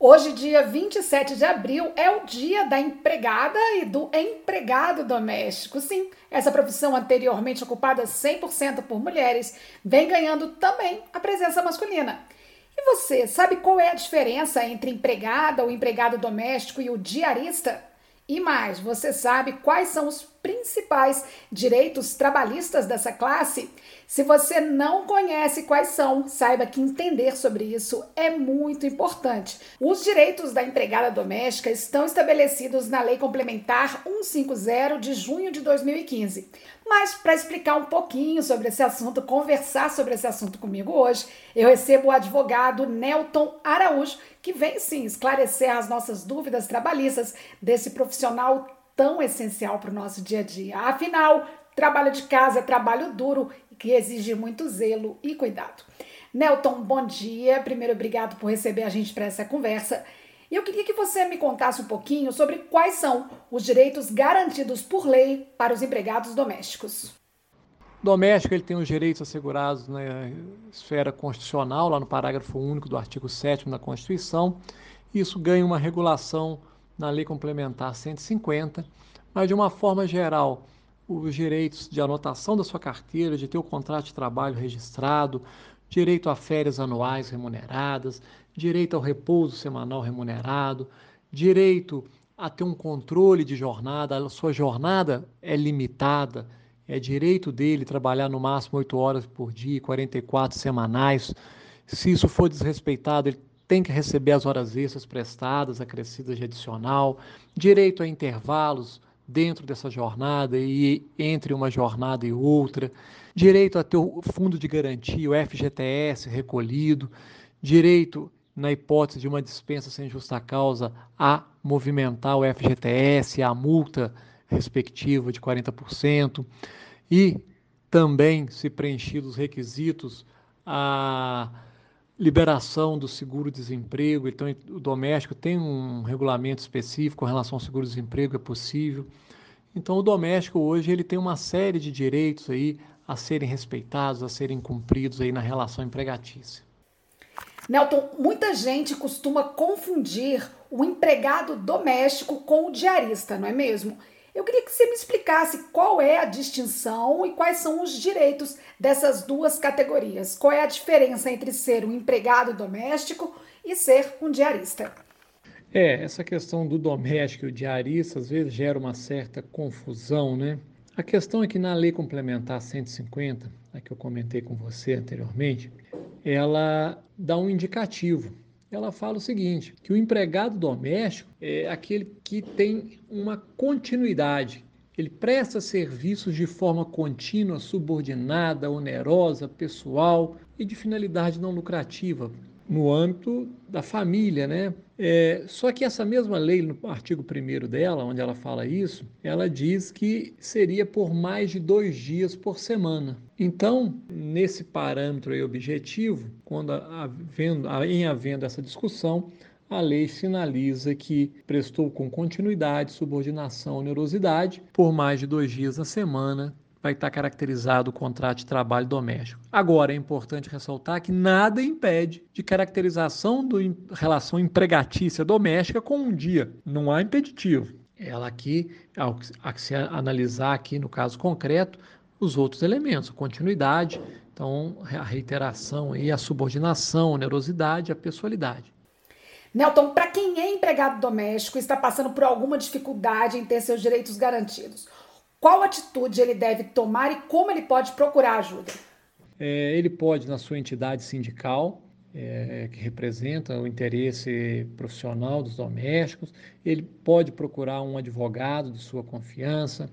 Hoje, dia 27 de abril, é o dia da empregada e do empregado doméstico. Sim, essa profissão anteriormente ocupada 100% por mulheres vem ganhando também a presença masculina. E você, sabe qual é a diferença entre empregada ou empregado doméstico e o diarista? E mais, você sabe quais são os principais direitos trabalhistas dessa classe? Se você não conhece quais são, saiba que entender sobre isso é muito importante. Os direitos da empregada doméstica estão estabelecidos na Lei Complementar 150 de junho de 2015. Mas para explicar um pouquinho sobre esse assunto, conversar sobre esse assunto comigo hoje, eu recebo o advogado Nelton Araújo, que vem sim esclarecer as nossas dúvidas trabalhistas desse profissional tão essencial para o nosso dia a dia. Afinal, trabalho de casa é trabalho duro que exige muito zelo e cuidado. Nelton, bom dia. Primeiro, obrigado por receber a gente para essa conversa. E eu queria que você me contasse um pouquinho sobre quais são os direitos garantidos por lei para os empregados domésticos. Doméstico ele tem os direitos assegurados na esfera constitucional, lá no parágrafo único do artigo 7 da Constituição. Isso ganha uma regulação na Lei Complementar 150, mas de uma forma geral, os direitos de anotação da sua carteira, de ter o contrato de trabalho registrado, direito a férias anuais remuneradas, direito ao repouso semanal remunerado, direito a ter um controle de jornada, a sua jornada é limitada, é direito dele trabalhar no máximo 8 horas por dia, 44 semanais. Se isso for desrespeitado, ele tem que receber as horas extras prestadas, acrescidas de adicional, direito a intervalos dentro dessa jornada e entre uma jornada e outra, direito a ter o fundo de garantia, o FGTS recolhido, direito na hipótese de uma dispensa sem justa causa, a movimentar o FGTS, a multa respectiva de 40%, e também, se preenchidos os requisitos, a liberação do seguro-desemprego. Então, o doméstico tem um regulamento específico com relação ao seguro-desemprego, é possível. Então, o doméstico hoje ele tem uma série de direitos aí a serem respeitados, a serem cumpridos aí na relação empregatícia. Nelton, muita gente costuma confundir o empregado doméstico com o diarista, não é mesmo? Eu queria que você me explicasse qual é a distinção e quais são os direitos dessas duas categorias. Qual é a diferença entre ser um empregado doméstico e ser um diarista? É, essa questão do doméstico e o diarista às vezes gera uma certa confusão, né? A questão é que na Lei Complementar 150, a que eu comentei com você anteriormente, ela dá um indicativo. Ela fala o seguinte, que o empregado doméstico é aquele que tem uma continuidade, ele presta serviços de forma contínua, subordinada, onerosa, pessoal e de finalidade não lucrativa, no âmbito da família, né? É, só que essa mesma lei, no artigo 1 dela, onde ela fala isso, ela diz que seria por mais de dois dias por semana. Então, nesse parâmetro aí objetivo, quando havendo, em havendo essa discussão, a lei sinaliza que prestou com continuidade, subordinação, onerosidade por mais de dois dias na semana vai estar caracterizado o contrato de trabalho doméstico. Agora, é importante ressaltar que nada impede de caracterização da relação empregatícia doméstica com um dia. Não há impeditivo. Ela aqui, ao que se analisar aqui no caso concreto, os outros elementos, a continuidade, então a reiteração e a subordinação, a onerosidade, a pessoalidade. Nelton, para quem é empregado doméstico e está passando por alguma dificuldade em ter seus direitos garantidos, qual atitude ele deve tomar e como ele pode procurar ajuda? É, ele pode, na sua entidade sindical, é, que representa o interesse profissional dos domésticos, ele pode procurar um advogado de sua confiança,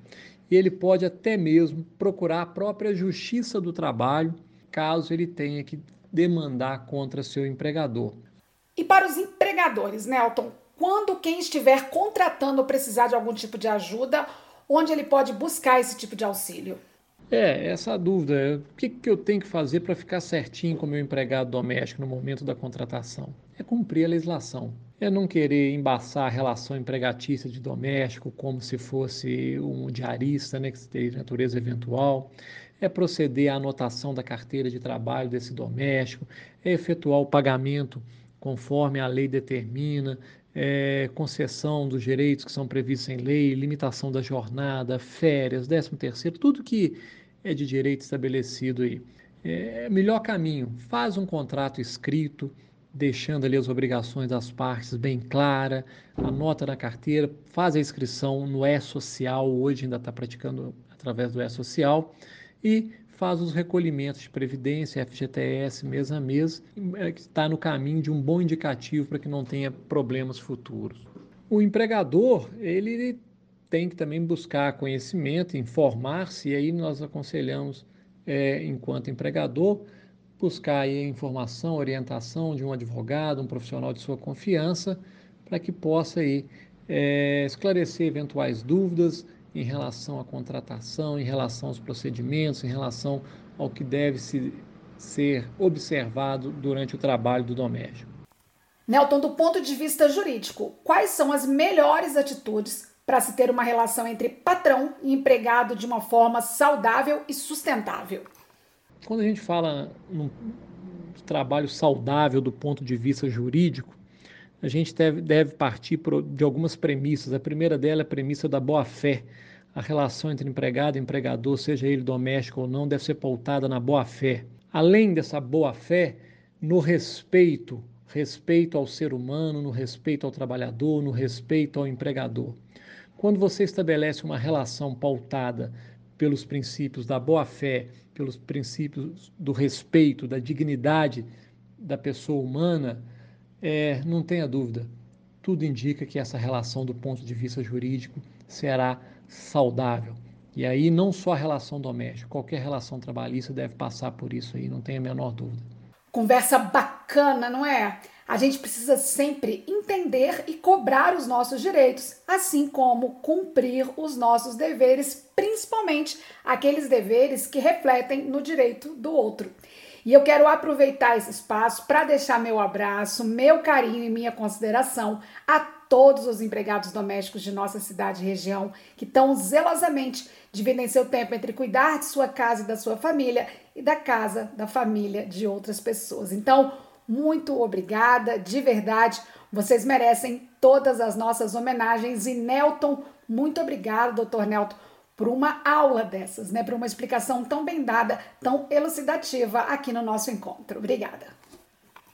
e ele pode até mesmo procurar a própria justiça do trabalho, caso ele tenha que demandar contra seu empregador. E para os empregadores, Nelton, quando quem estiver contratando precisar de algum tipo de ajuda, onde ele pode buscar esse tipo de auxílio? É, essa dúvida. O que, que eu tenho que fazer para ficar certinho com o meu empregado doméstico no momento da contratação? É cumprir a legislação. É não querer embaçar a relação empregatícia de doméstico como se fosse um diarista, né, que teria natureza eventual. É proceder à anotação da carteira de trabalho desse doméstico. É efetuar o pagamento conforme a lei determina, é, concessão dos direitos que são previstos em lei, limitação da jornada, férias, 13 terceiro, tudo que é de direito estabelecido aí. É, melhor caminho, faz um contrato escrito, deixando ali as obrigações das partes bem clara, anota na carteira, faz a inscrição no E-Social, hoje ainda está praticando através do E-Social, e faz os recolhimentos de previdência, FGTS, mês a mês, é, que está no caminho de um bom indicativo para que não tenha problemas futuros. O empregador, ele tem que também buscar conhecimento, informar-se, e aí nós aconselhamos, é, enquanto empregador, buscar aí informação, orientação de um advogado, um profissional de sua confiança, para que possa aí, é, esclarecer eventuais dúvidas, em relação à contratação, em relação aos procedimentos, em relação ao que deve se, ser observado durante o trabalho do doméstico. Nelton, do ponto de vista jurídico, quais são as melhores atitudes para se ter uma relação entre patrão e empregado de uma forma saudável e sustentável? Quando a gente fala num trabalho saudável do ponto de vista jurídico, a gente deve, deve partir de algumas premissas. A primeira dela é a premissa da boa-fé. A relação entre empregado e empregador, seja ele doméstico ou não, deve ser pautada na boa-fé. Além dessa boa-fé, no respeito, respeito ao ser humano, no respeito ao trabalhador, no respeito ao empregador. Quando você estabelece uma relação pautada pelos princípios da boa-fé, pelos princípios do respeito, da dignidade da pessoa humana, é, não tenha dúvida, tudo indica que essa relação, do ponto de vista jurídico, será saudável. E aí, não só a relação doméstica, qualquer relação trabalhista deve passar por isso aí, não tenha a menor dúvida. Conversa bacana, não é? A gente precisa sempre entender e cobrar os nossos direitos, assim como cumprir os nossos deveres, principalmente aqueles deveres que refletem no direito do outro. E eu quero aproveitar esse espaço para deixar meu abraço, meu carinho e minha consideração a todos os empregados domésticos de nossa cidade e região que estão zelosamente dividem seu tempo entre cuidar de sua casa e da sua família e da casa, da família de outras pessoas. Então, muito obrigada, de verdade. Vocês merecem todas as nossas homenagens. E Nelton, muito obrigado, doutor Nelton, por uma aula dessas, né? Por uma explicação tão bem dada, tão elucidativa aqui no nosso encontro. Obrigada.